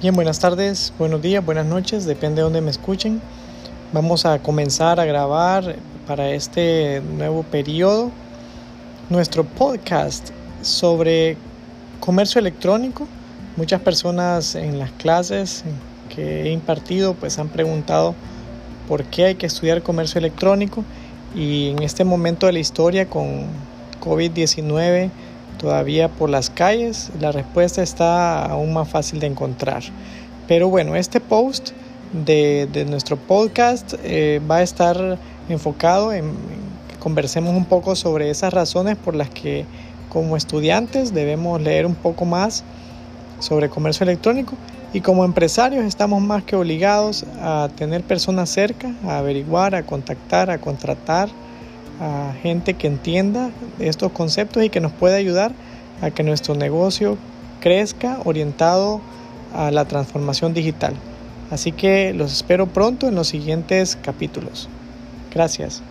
Bien, buenas tardes, buenos días, buenas noches, depende de dónde me escuchen. Vamos a comenzar a grabar para este nuevo periodo nuestro podcast sobre comercio electrónico. Muchas personas en las clases que he impartido pues han preguntado por qué hay que estudiar comercio electrónico y en este momento de la historia con COVID-19 todavía por las calles, la respuesta está aún más fácil de encontrar. Pero bueno, este post de, nuestro podcast eh, va a estar enfocado en, que conversemos un poco sobre esas razones por las que como estudiantes debemos leer un poco más sobre comercio electrónico y como empresarios estamos más que obligados a tener personas cerca, a averiguar, a contactar, a contratar a gente que entienda estos conceptos y que nos pueda ayudar a que nuestro negocio crezca orientado a la transformación digital. Así que los espero pronto en los siguientes capítulos. Gracias.